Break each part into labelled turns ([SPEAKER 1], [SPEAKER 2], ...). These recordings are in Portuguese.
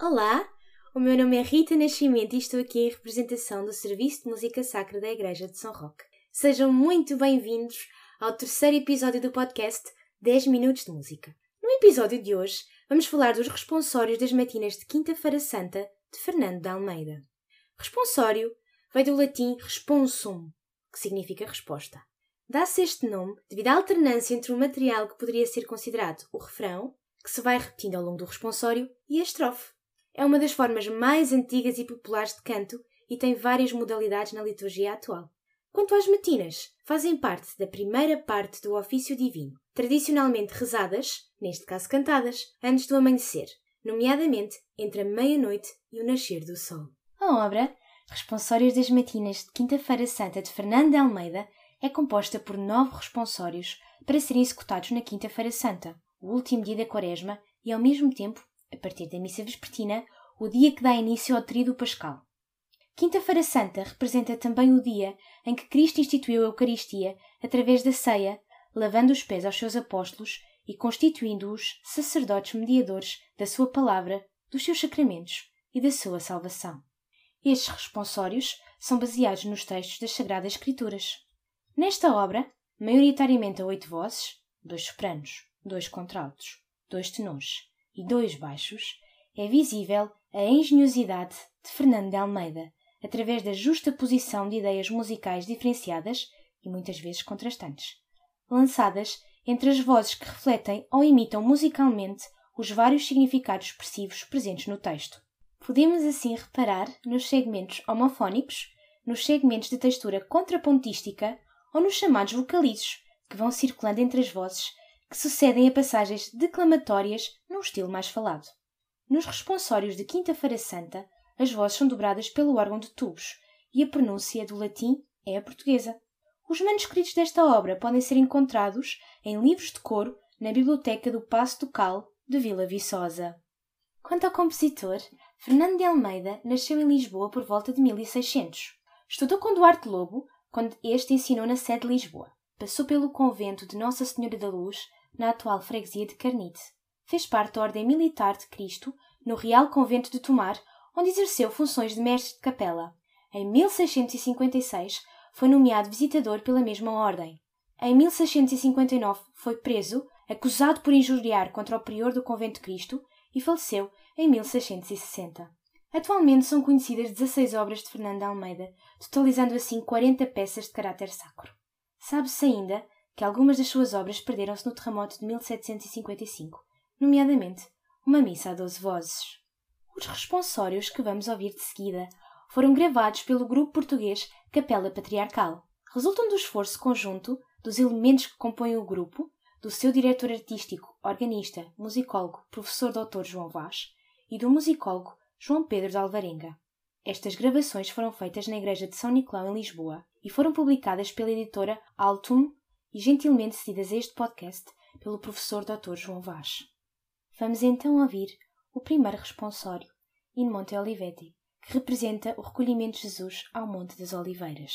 [SPEAKER 1] Olá, o meu nome é Rita Nascimento e estou aqui em representação do Serviço de Música Sacra da Igreja de São Roque. Sejam muito bem-vindos ao terceiro episódio do podcast 10 Minutos de Música. No episódio de hoje, vamos falar dos responsórios das matinas de Quinta-feira Santa de Fernando de Almeida. Responsório vem do latim responsum, que significa resposta. Dá-se este nome devido à alternância entre o material que poderia ser considerado o refrão, que se vai repetindo ao longo do responsório, e a estrofe. É uma das formas mais antigas e populares de canto e tem várias modalidades na liturgia atual. Quanto às matinas, fazem parte da primeira parte do ofício divino, tradicionalmente rezadas, neste caso cantadas, antes do amanhecer, nomeadamente entre a meia-noite e o nascer do sol. A obra, Responsórios das Matinas de Quinta-feira Santa de Fernando de Almeida, é composta por nove responsórios para serem executados na Quinta-feira Santa, o último dia da Quaresma e, ao mesmo tempo, a partir da missa vespertina, o dia que dá início ao tríduo pascal. Quinta-feira Santa representa também o dia em que Cristo instituiu a Eucaristia através da ceia, lavando os pés aos seus apóstolos e constituindo-os sacerdotes mediadores da sua palavra, dos seus sacramentos e da sua salvação. Estes responsórios são baseados nos textos das Sagradas Escrituras. Nesta obra, maioritariamente a oito vozes, dois sopranos, dois contraltos, dois tenores e dois baixos, é visível a engenhosidade de Fernando de Almeida, através da justa posição de ideias musicais diferenciadas e muitas vezes contrastantes, lançadas entre as vozes que refletem ou imitam musicalmente os vários significados expressivos presentes no texto. Podemos assim reparar nos segmentos homofónicos, nos segmentos de textura contrapontística ou nos chamados vocalizos, que vão circulando entre as vozes, que sucedem a passagens declamatórias num estilo mais falado. Nos responsórios de Quinta-feira Santa, as vozes são dobradas pelo órgão de tubos e a pronúncia do latim é a portuguesa. Os manuscritos desta obra podem ser encontrados em livros de coro na Biblioteca do Paço do Cal de Vila Viçosa. Quanto ao compositor, Fernando de Almeida nasceu em Lisboa por volta de 1600. Estudou com Duarte Lobo, quando este ensinou na sede de Lisboa. Passou pelo convento de Nossa Senhora da Luz, na atual freguesia de Carnide. Fez parte da Ordem Militar de Cristo, no Real Convento de Tomar, onde exerceu funções de mestre de capela. Em 1656 foi nomeado visitador pela mesma ordem. Em 1659 foi preso, acusado por injuriar contra o prior do Convento de Cristo e faleceu em 1660. Atualmente são conhecidas 16 obras de Fernando de Almeida, totalizando assim 40 peças de caráter sacro. Sabe-se ainda que algumas das suas obras perderam-se no terremoto de 1755, nomeadamente uma missa a 12 vozes. Os responsórios que vamos ouvir de seguida foram gravados pelo grupo português Capela Patriarcal. Resultam do esforço conjunto dos elementos que compõem o grupo, do seu diretor artístico, organista, musicólogo, professor Dr. João Vaz e do musicólogo João Pedro de Alvarenga. Estas gravações foram feitas na Igreja de São Nicolau, em Lisboa, e foram publicadas pela editora Altum e gentilmente cedidas a este podcast pelo professor Dr. João Vaz. Vamos então ouvir o primeiro responsório, In Monte Olivetti, que representa o recolhimento de Jesus ao Monte das Oliveiras.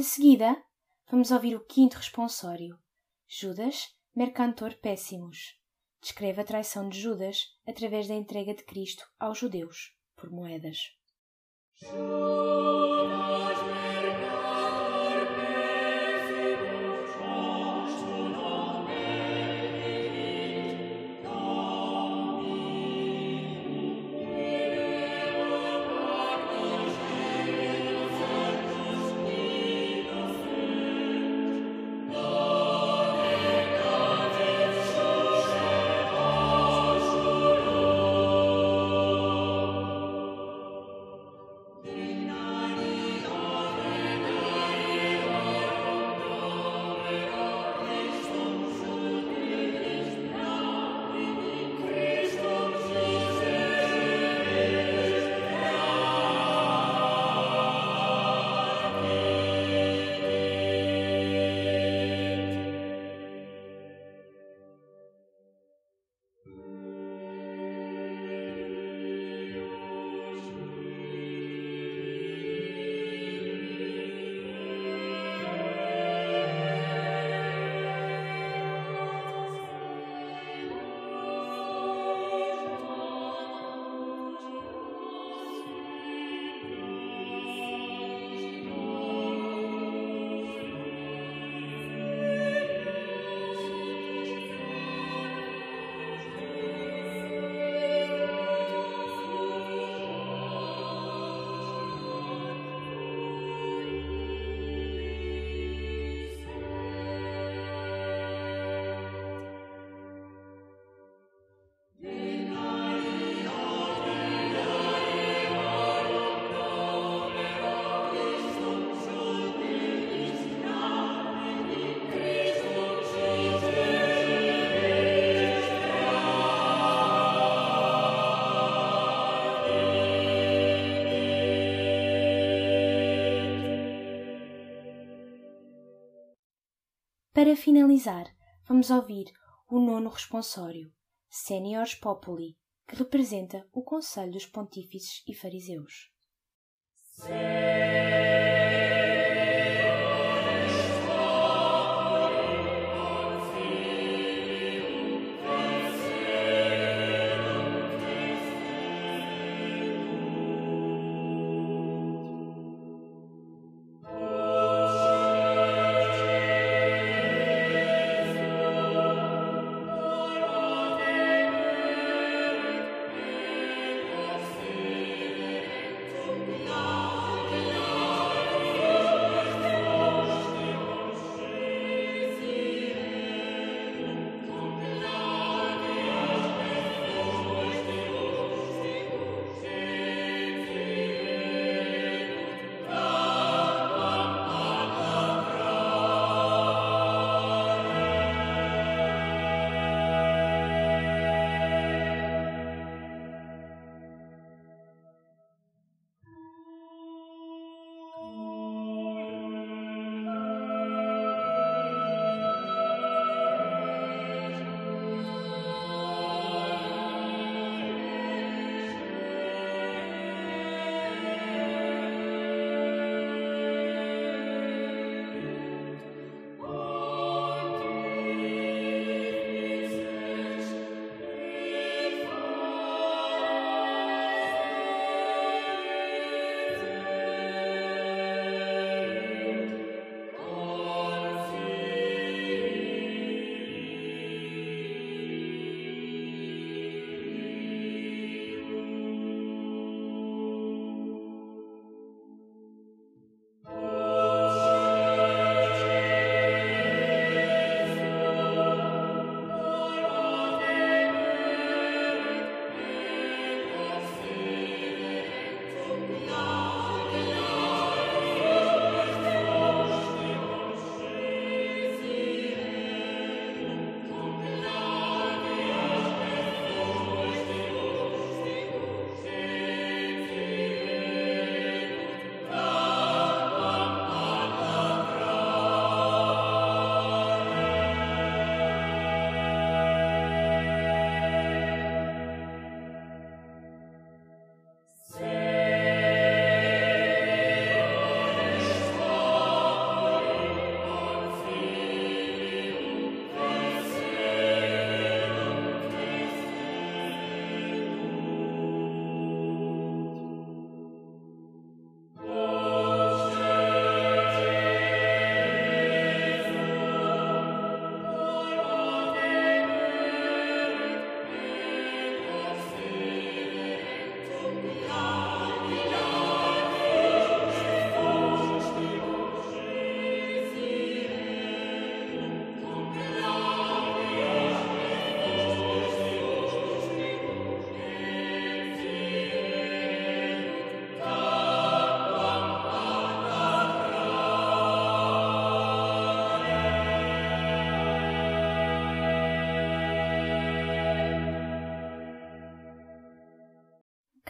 [SPEAKER 1] De seguida, vamos ouvir o quinto responsório, Judas, Mercantor Péssimos. Descreve a traição de Judas através da entrega de Cristo aos judeus por moedas. Para finalizar, vamos ouvir o nono responsório, Seniors Populi, que representa o Conselho dos Pontífices e Fariseus.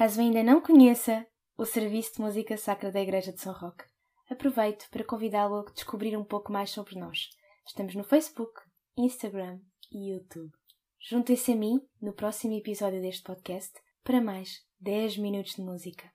[SPEAKER 1] Caso ainda não conheça o Serviço de Música Sacra da Igreja de São Roque, aproveito para convidá-lo a descobrir um pouco mais sobre nós. Estamos no Facebook, Instagram e YouTube. Juntem-se a mim no próximo episódio deste podcast para mais 10 minutos de música.